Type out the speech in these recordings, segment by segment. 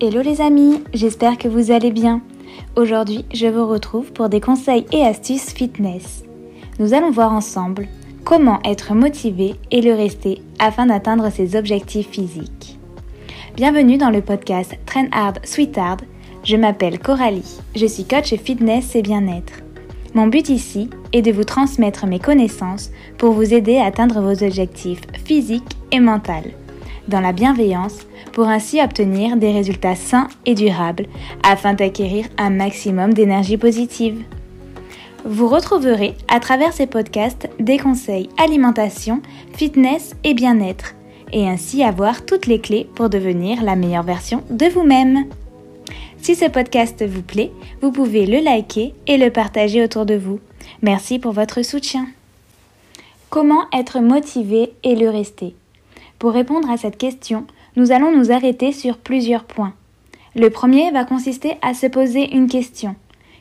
Hello les amis, j'espère que vous allez bien. Aujourd'hui, je vous retrouve pour des conseils et astuces fitness. Nous allons voir ensemble comment être motivé et le rester afin d'atteindre ses objectifs physiques. Bienvenue dans le podcast Train Hard Sweet Hard. Je m'appelle Coralie, je suis coach fitness et bien-être. Mon but ici est de vous transmettre mes connaissances pour vous aider à atteindre vos objectifs physiques et mentaux dans la bienveillance pour ainsi obtenir des résultats sains et durables afin d'acquérir un maximum d'énergie positive. Vous retrouverez à travers ces podcasts des conseils alimentation, fitness et bien-être et ainsi avoir toutes les clés pour devenir la meilleure version de vous-même. Si ce podcast vous plaît, vous pouvez le liker et le partager autour de vous. Merci pour votre soutien. Comment être motivé et le rester? Pour répondre à cette question, nous allons nous arrêter sur plusieurs points. Le premier va consister à se poser une question,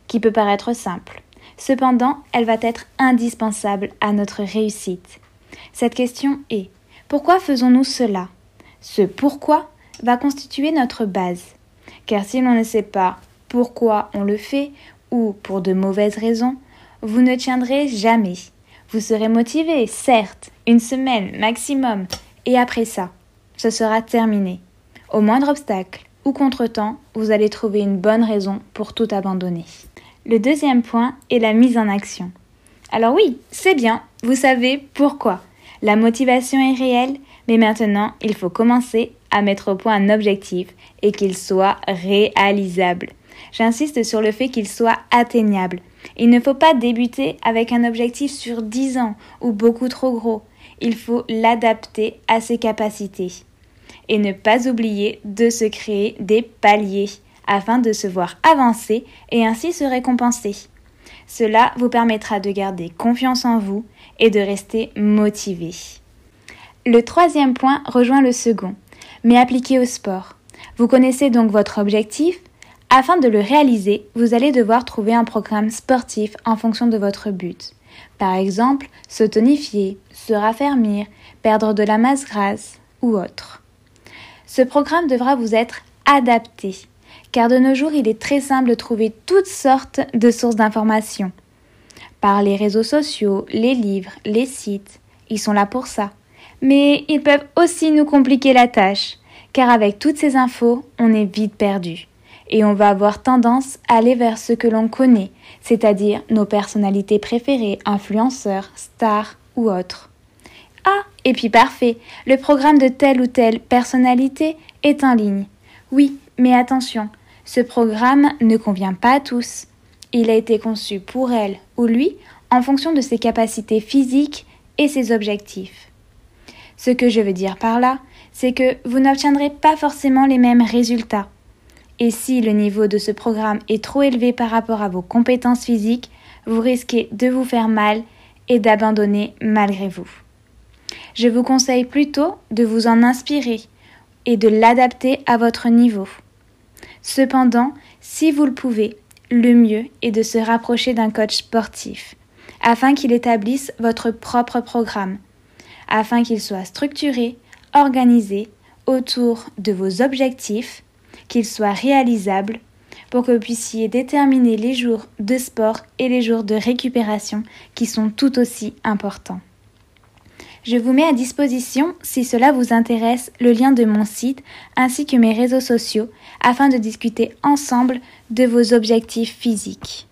qui peut paraître simple. Cependant, elle va être indispensable à notre réussite. Cette question est pourquoi faisons-nous cela? Ce pourquoi va constituer notre base. Car si l'on ne sait pas pourquoi on le fait, ou pour de mauvaises raisons, vous ne tiendrez jamais. Vous serez motivé, certes, une semaine maximum, et après ça, ce sera terminé. Au moindre obstacle ou contretemps, vous allez trouver une bonne raison pour tout abandonner. Le deuxième point est la mise en action. Alors oui, c'est bien, vous savez pourquoi. La motivation est réelle, mais maintenant, il faut commencer à mettre au point un objectif et qu'il soit réalisable. J'insiste sur le fait qu'il soit atteignable. Il ne faut pas débuter avec un objectif sur 10 ans ou beaucoup trop gros il faut l'adapter à ses capacités. Et ne pas oublier de se créer des paliers afin de se voir avancer et ainsi se récompenser. Cela vous permettra de garder confiance en vous et de rester motivé. Le troisième point rejoint le second, mais appliqué au sport. Vous connaissez donc votre objectif. Afin de le réaliser, vous allez devoir trouver un programme sportif en fonction de votre but. Par exemple, se tonifier, se raffermir, perdre de la masse grasse ou autre. Ce programme devra vous être adapté, car de nos jours il est très simple de trouver toutes sortes de sources d'informations. Par les réseaux sociaux, les livres, les sites, ils sont là pour ça. Mais ils peuvent aussi nous compliquer la tâche, car avec toutes ces infos, on est vite perdu et on va avoir tendance à aller vers ce que l'on connaît, c'est-à-dire nos personnalités préférées, influenceurs, stars ou autres. Ah, et puis parfait, le programme de telle ou telle personnalité est en ligne. Oui, mais attention, ce programme ne convient pas à tous. Il a été conçu pour elle ou lui en fonction de ses capacités physiques et ses objectifs. Ce que je veux dire par là, c'est que vous n'obtiendrez pas forcément les mêmes résultats. Et si le niveau de ce programme est trop élevé par rapport à vos compétences physiques, vous risquez de vous faire mal et d'abandonner malgré vous. Je vous conseille plutôt de vous en inspirer et de l'adapter à votre niveau. Cependant, si vous le pouvez, le mieux est de se rapprocher d'un coach sportif afin qu'il établisse votre propre programme, afin qu'il soit structuré, organisé autour de vos objectifs qu'il soit réalisable pour que vous puissiez déterminer les jours de sport et les jours de récupération qui sont tout aussi importants. Je vous mets à disposition, si cela vous intéresse, le lien de mon site ainsi que mes réseaux sociaux afin de discuter ensemble de vos objectifs physiques.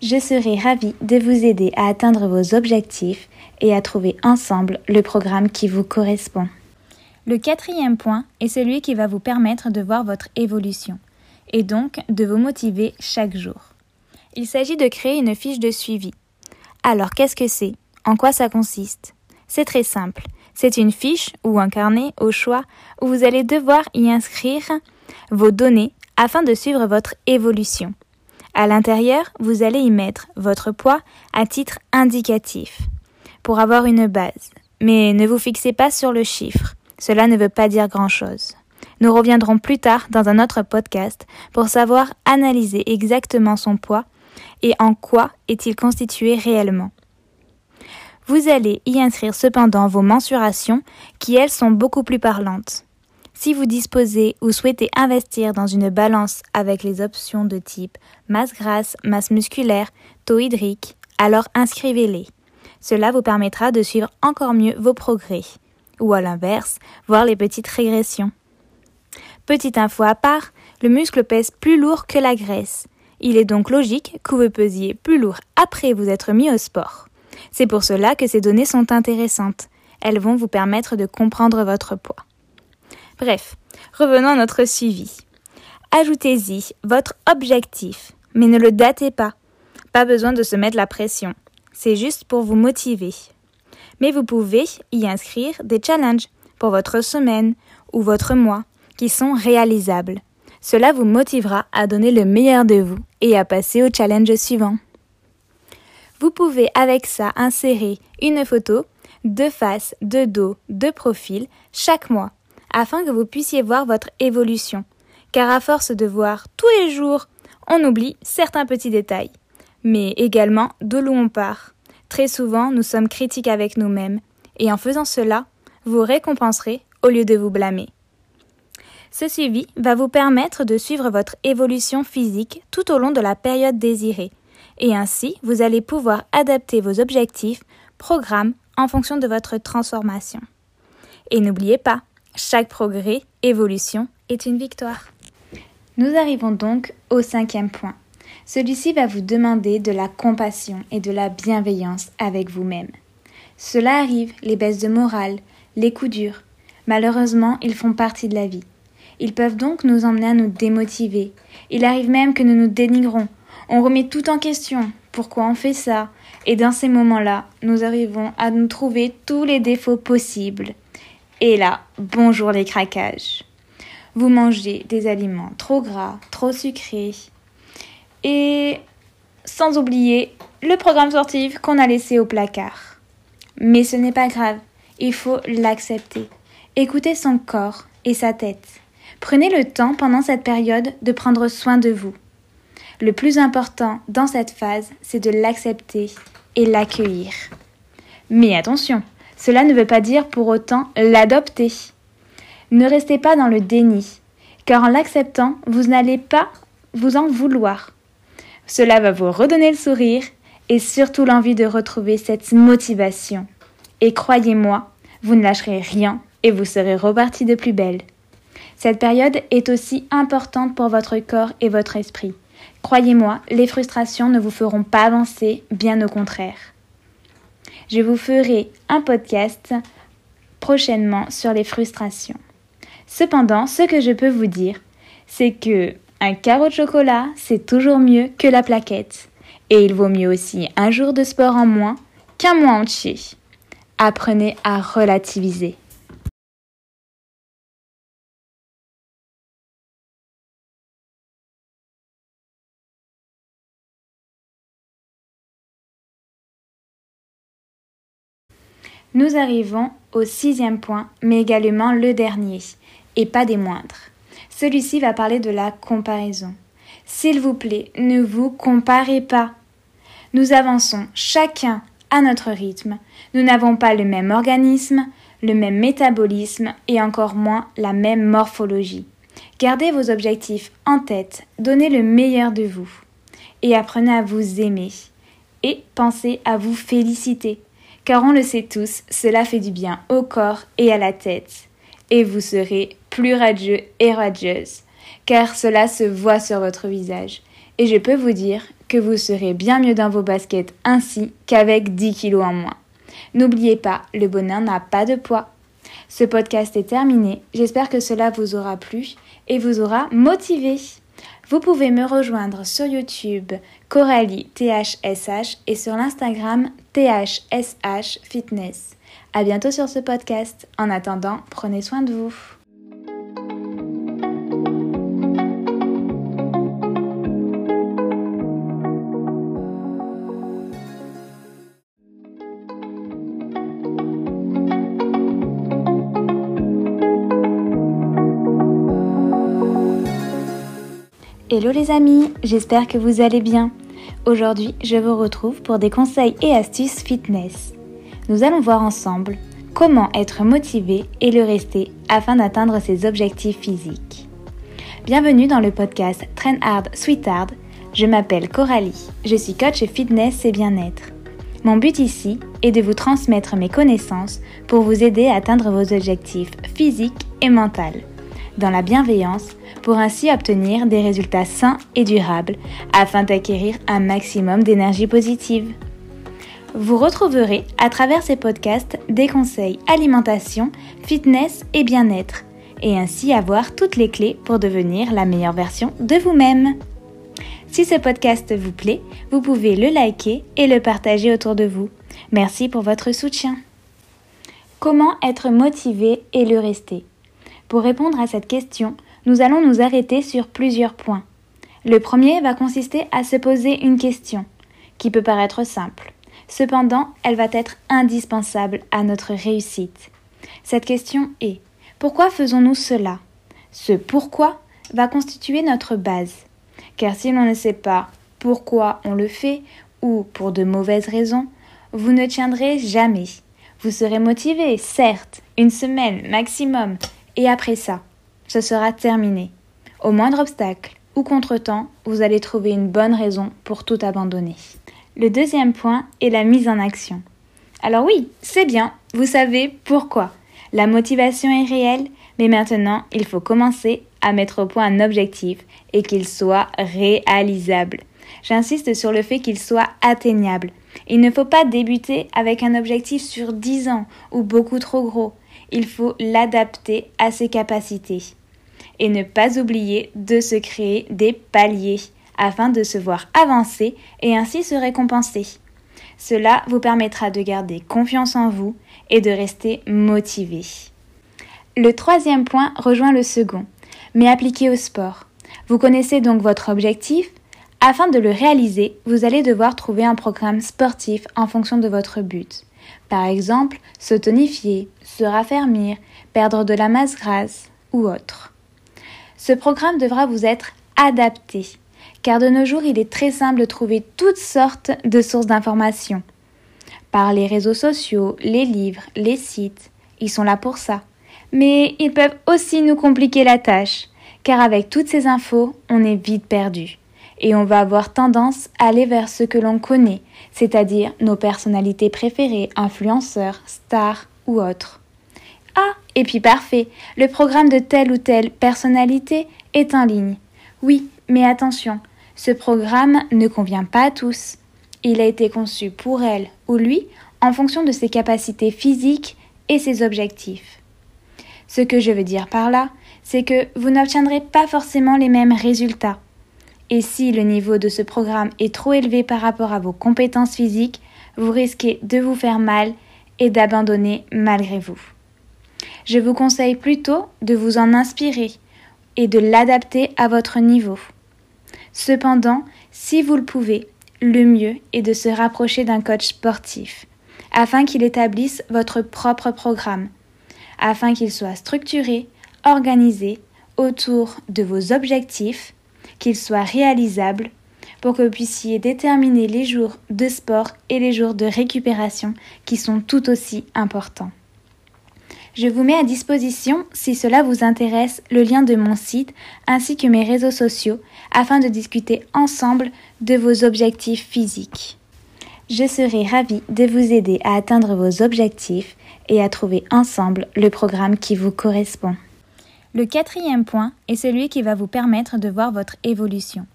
Je serai ravie de vous aider à atteindre vos objectifs et à trouver ensemble le programme qui vous correspond. Le quatrième point est celui qui va vous permettre de voir votre évolution et donc de vous motiver chaque jour. Il s'agit de créer une fiche de suivi. Alors qu'est-ce que c'est? En quoi ça consiste? C'est très simple. C'est une fiche ou un carnet au choix où vous allez devoir y inscrire vos données afin de suivre votre évolution. À l'intérieur, vous allez y mettre votre poids à titre indicatif pour avoir une base. Mais ne vous fixez pas sur le chiffre. Cela ne veut pas dire grand-chose. Nous reviendrons plus tard dans un autre podcast pour savoir analyser exactement son poids et en quoi est-il constitué réellement. Vous allez y inscrire cependant vos mensurations qui elles sont beaucoup plus parlantes. Si vous disposez ou souhaitez investir dans une balance avec les options de type masse grasse, masse musculaire, taux hydrique, alors inscrivez-les. Cela vous permettra de suivre encore mieux vos progrès. Ou à l'inverse, voir les petites régressions. Petite info à part, le muscle pèse plus lourd que la graisse. Il est donc logique que vous pesiez plus lourd après vous être mis au sport. C'est pour cela que ces données sont intéressantes. Elles vont vous permettre de comprendre votre poids. Bref, revenons à notre suivi. Ajoutez-y votre objectif, mais ne le datez pas. Pas besoin de se mettre la pression. C'est juste pour vous motiver. Mais vous pouvez y inscrire des challenges pour votre semaine ou votre mois qui sont réalisables. Cela vous motivera à donner le meilleur de vous et à passer au challenge suivant. Vous pouvez avec ça insérer une photo de face, de dos, de profil chaque mois afin que vous puissiez voir votre évolution. Car à force de voir tous les jours, on oublie certains petits détails, mais également d'où on part. Très souvent, nous sommes critiques avec nous-mêmes, et en faisant cela, vous récompenserez au lieu de vous blâmer. Ce suivi va vous permettre de suivre votre évolution physique tout au long de la période désirée, et ainsi vous allez pouvoir adapter vos objectifs, programmes en fonction de votre transformation. Et n'oubliez pas, chaque progrès, évolution est une victoire. Nous arrivons donc au cinquième point. Celui-ci va vous demander de la compassion et de la bienveillance avec vous-même. Cela arrive, les baisses de morale, les coups durs. Malheureusement, ils font partie de la vie. Ils peuvent donc nous emmener à nous démotiver. Il arrive même que nous nous dénigrons. On remet tout en question. Pourquoi on fait ça? Et dans ces moments-là, nous arrivons à nous trouver tous les défauts possibles. Et là, bonjour les craquages. Vous mangez des aliments trop gras, trop sucrés. Et sans oublier le programme sportif qu'on a laissé au placard. Mais ce n'est pas grave, il faut l'accepter. Écoutez son corps et sa tête. Prenez le temps pendant cette période de prendre soin de vous. Le plus important dans cette phase, c'est de l'accepter et l'accueillir. Mais attention, cela ne veut pas dire pour autant l'adopter. Ne restez pas dans le déni, car en l'acceptant, vous n'allez pas vous en vouloir. Cela va vous redonner le sourire et surtout l'envie de retrouver cette motivation. Et croyez-moi, vous ne lâcherez rien et vous serez reparti de plus belle. Cette période est aussi importante pour votre corps et votre esprit. Croyez-moi, les frustrations ne vous feront pas avancer, bien au contraire. Je vous ferai un podcast prochainement sur les frustrations. Cependant, ce que je peux vous dire, c'est que un carreau de chocolat, c'est toujours mieux que la plaquette. Et il vaut mieux aussi un jour de sport en moins qu'un mois entier. Apprenez à relativiser. Nous arrivons au sixième point, mais également le dernier, et pas des moindres. Celui-ci va parler de la comparaison. S'il vous plaît, ne vous comparez pas. Nous avançons chacun à notre rythme. Nous n'avons pas le même organisme, le même métabolisme et encore moins la même morphologie. Gardez vos objectifs en tête, donnez le meilleur de vous et apprenez à vous aimer et pensez à vous féliciter car on le sait tous, cela fait du bien au corps et à la tête, et vous serez plus radieux et radieuse, car cela se voit sur votre visage, et je peux vous dire que vous serez bien mieux dans vos baskets ainsi qu'avec 10 kilos en moins. N'oubliez pas, le bonheur n'a pas de poids. Ce podcast est terminé, j'espère que cela vous aura plu et vous aura motivé. Vous pouvez me rejoindre sur YouTube Coralie THSH et sur l'Instagram THSH Fitness. À bientôt sur ce podcast. En attendant, prenez soin de vous. Hello les amis, j'espère que vous allez bien. Aujourd'hui, je vous retrouve pour des conseils et astuces fitness. Nous allons voir ensemble Comment être motivé et le rester afin d'atteindre ses objectifs physiques Bienvenue dans le podcast Train Hard, Sweet Hard. Je m'appelle Coralie, je suis coach fitness et bien-être. Mon but ici est de vous transmettre mes connaissances pour vous aider à atteindre vos objectifs physiques et mentaux, dans la bienveillance, pour ainsi obtenir des résultats sains et durables afin d'acquérir un maximum d'énergie positive. Vous retrouverez à travers ces podcasts des conseils alimentation, fitness et bien-être, et ainsi avoir toutes les clés pour devenir la meilleure version de vous-même. Si ce podcast vous plaît, vous pouvez le liker et le partager autour de vous. Merci pour votre soutien. Comment être motivé et le rester? Pour répondre à cette question, nous allons nous arrêter sur plusieurs points. Le premier va consister à se poser une question, qui peut paraître simple. Cependant, elle va être indispensable à notre réussite. Cette question est pourquoi faisons-nous cela? Ce pourquoi va constituer notre base. Car si l'on ne sait pas pourquoi on le fait ou pour de mauvaises raisons, vous ne tiendrez jamais. Vous serez motivé, certes, une semaine maximum, et après ça, ce sera terminé. Au moindre obstacle ou contretemps, vous allez trouver une bonne raison pour tout abandonner. Le deuxième point est la mise en action. Alors oui, c'est bien, vous savez pourquoi. La motivation est réelle, mais maintenant il faut commencer à mettre au point un objectif et qu'il soit réalisable. J'insiste sur le fait qu'il soit atteignable. Il ne faut pas débuter avec un objectif sur 10 ans ou beaucoup trop gros. Il faut l'adapter à ses capacités. Et ne pas oublier de se créer des paliers afin de se voir avancer et ainsi se récompenser. Cela vous permettra de garder confiance en vous et de rester motivé. Le troisième point rejoint le second, mais appliqué au sport. Vous connaissez donc votre objectif. Afin de le réaliser, vous allez devoir trouver un programme sportif en fonction de votre but. Par exemple, se tonifier, se raffermir, perdre de la masse grasse ou autre. Ce programme devra vous être adapté car de nos jours il est très simple de trouver toutes sortes de sources d'informations. Par les réseaux sociaux, les livres, les sites, ils sont là pour ça. Mais ils peuvent aussi nous compliquer la tâche, car avec toutes ces infos, on est vite perdu. Et on va avoir tendance à aller vers ce que l'on connaît, c'est-à-dire nos personnalités préférées, influenceurs, stars ou autres. Ah, et puis parfait, le programme de telle ou telle personnalité est en ligne. Oui, mais attention, ce programme ne convient pas à tous. Il a été conçu pour elle ou lui en fonction de ses capacités physiques et ses objectifs. Ce que je veux dire par là, c'est que vous n'obtiendrez pas forcément les mêmes résultats. Et si le niveau de ce programme est trop élevé par rapport à vos compétences physiques, vous risquez de vous faire mal et d'abandonner malgré vous. Je vous conseille plutôt de vous en inspirer et de l'adapter à votre niveau. Cependant, si vous le pouvez, le mieux est de se rapprocher d'un coach sportif, afin qu'il établisse votre propre programme, afin qu'il soit structuré, organisé autour de vos objectifs, qu'il soit réalisable, pour que vous puissiez déterminer les jours de sport et les jours de récupération qui sont tout aussi importants. Je vous mets à disposition, si cela vous intéresse, le lien de mon site ainsi que mes réseaux sociaux afin de discuter ensemble de vos objectifs physiques. Je serai ravie de vous aider à atteindre vos objectifs et à trouver ensemble le programme qui vous correspond. Le quatrième point est celui qui va vous permettre de voir votre évolution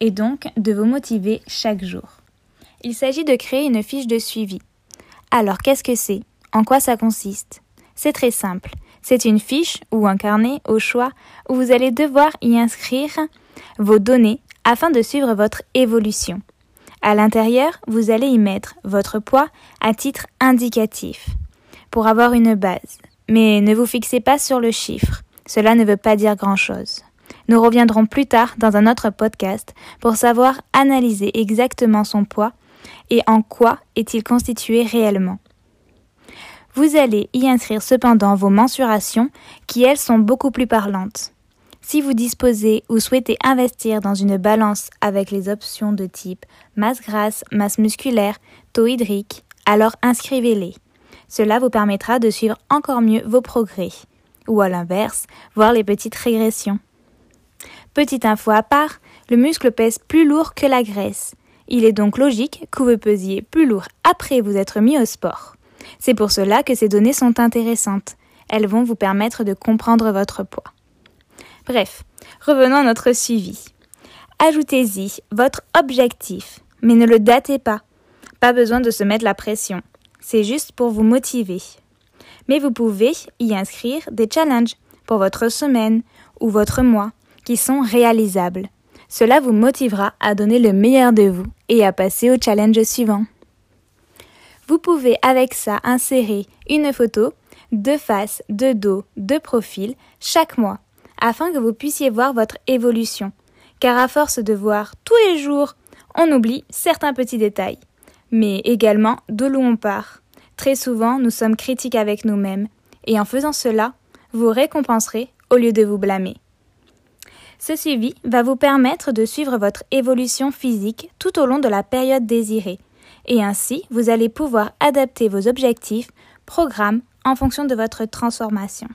et donc de vous motiver chaque jour. Il s'agit de créer une fiche de suivi. Alors qu'est-ce que c'est? En quoi ça consiste? C'est très simple. C'est une fiche ou un carnet au choix où vous allez devoir y inscrire vos données afin de suivre votre évolution. À l'intérieur, vous allez y mettre votre poids à titre indicatif pour avoir une base. Mais ne vous fixez pas sur le chiffre. Cela ne veut pas dire grand-chose. Nous reviendrons plus tard dans un autre podcast pour savoir analyser exactement son poids et en quoi est-il constitué réellement. Vous allez y inscrire cependant vos mensurations qui, elles, sont beaucoup plus parlantes. Si vous disposez ou souhaitez investir dans une balance avec les options de type masse grasse, masse musculaire, taux hydrique, alors inscrivez-les. Cela vous permettra de suivre encore mieux vos progrès, ou à l'inverse, voir les petites régressions. Petite info à part, le muscle pèse plus lourd que la graisse. Il est donc logique que vous pesiez plus lourd après vous être mis au sport. C'est pour cela que ces données sont intéressantes. Elles vont vous permettre de comprendre votre poids. Bref, revenons à notre suivi. Ajoutez-y votre objectif, mais ne le datez pas. Pas besoin de se mettre la pression. C'est juste pour vous motiver. Mais vous pouvez y inscrire des challenges pour votre semaine ou votre mois qui sont réalisables. Cela vous motivera à donner le meilleur de vous et à passer au challenge suivant. Vous pouvez avec ça insérer une photo de face, de dos, de profil chaque mois afin que vous puissiez voir votre évolution car à force de voir tous les jours, on oublie certains petits détails, mais également d'où on part. Très souvent, nous sommes critiques avec nous-mêmes, et en faisant cela, vous récompenserez au lieu de vous blâmer. Ce suivi va vous permettre de suivre votre évolution physique tout au long de la période désirée, et ainsi vous allez pouvoir adapter vos objectifs, programmes en fonction de votre transformation.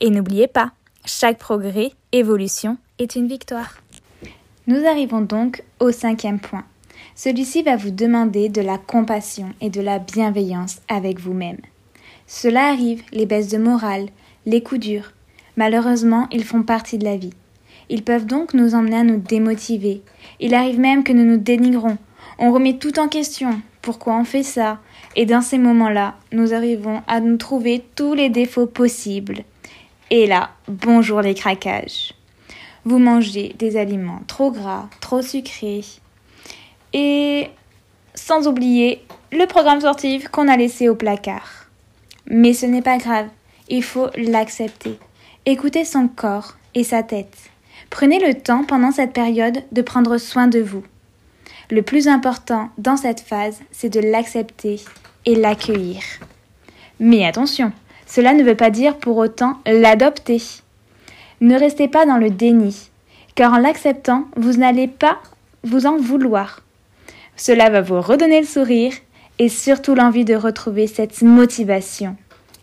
Et n'oubliez pas, chaque progrès, évolution est une victoire. Nous arrivons donc au cinquième point. Celui-ci va vous demander de la compassion et de la bienveillance avec vous-même. Cela arrive, les baisses de morale, les coups durs. Malheureusement, ils font partie de la vie. Ils peuvent donc nous emmener à nous démotiver. Il arrive même que nous nous dénigrons. On remet tout en question. Pourquoi on fait ça? Et dans ces moments-là, nous arrivons à nous trouver tous les défauts possibles. Et là, bonjour les craquages vous mangez des aliments trop gras, trop sucrés. Et sans oublier le programme sportif qu'on a laissé au placard. Mais ce n'est pas grave, il faut l'accepter. Écoutez son corps et sa tête. Prenez le temps pendant cette période de prendre soin de vous. Le plus important dans cette phase, c'est de l'accepter et l'accueillir. Mais attention, cela ne veut pas dire pour autant l'adopter. Ne restez pas dans le déni, car en l'acceptant, vous n'allez pas vous en vouloir. Cela va vous redonner le sourire et surtout l'envie de retrouver cette motivation.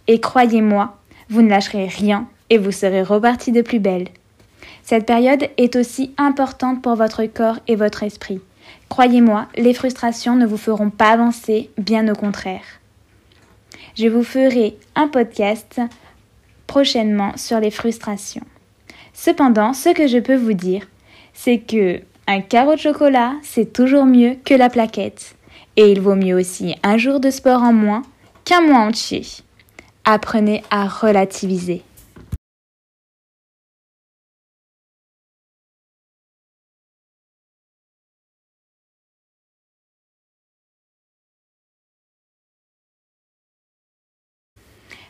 Et croyez-moi, vous ne lâcherez rien et vous serez reparti de plus belle. Cette période est aussi importante pour votre corps et votre esprit. Croyez-moi, les frustrations ne vous feront pas avancer, bien au contraire. Je vous ferai un podcast prochainement sur les frustrations. Cependant, ce que je peux vous dire, c'est que un carreau de chocolat, c'est toujours mieux que la plaquette. Et il vaut mieux aussi un jour de sport en moins qu'un mois entier. Apprenez à relativiser.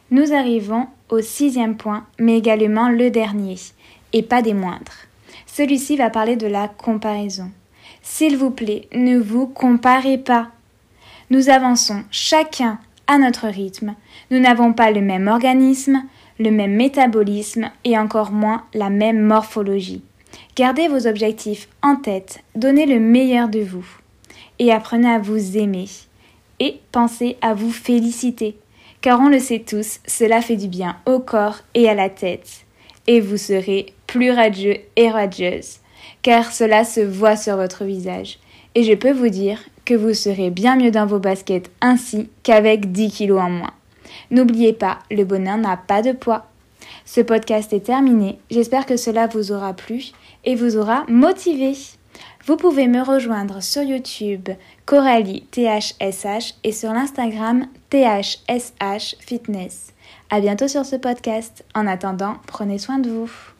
Nous arrivons au sixième point, mais également le dernier, et pas des moindres. Celui-ci va parler de la comparaison. S'il vous plaît, ne vous comparez pas. Nous avançons chacun à notre rythme. Nous n'avons pas le même organisme, le même métabolisme et encore moins la même morphologie. Gardez vos objectifs en tête, donnez le meilleur de vous et apprenez à vous aimer et pensez à vous féliciter. Car on le sait tous, cela fait du bien au corps et à la tête et vous serez plus radieux et radieuse, car cela se voit sur votre visage. Et je peux vous dire que vous serez bien mieux dans vos baskets ainsi qu'avec 10 kilos en moins. N'oubliez pas, le bonheur n'a pas de poids. Ce podcast est terminé, j'espère que cela vous aura plu et vous aura motivé. Vous pouvez me rejoindre sur YouTube Coralie THSH et sur l'Instagram THSH Fitness. À bientôt sur ce podcast. En attendant, prenez soin de vous.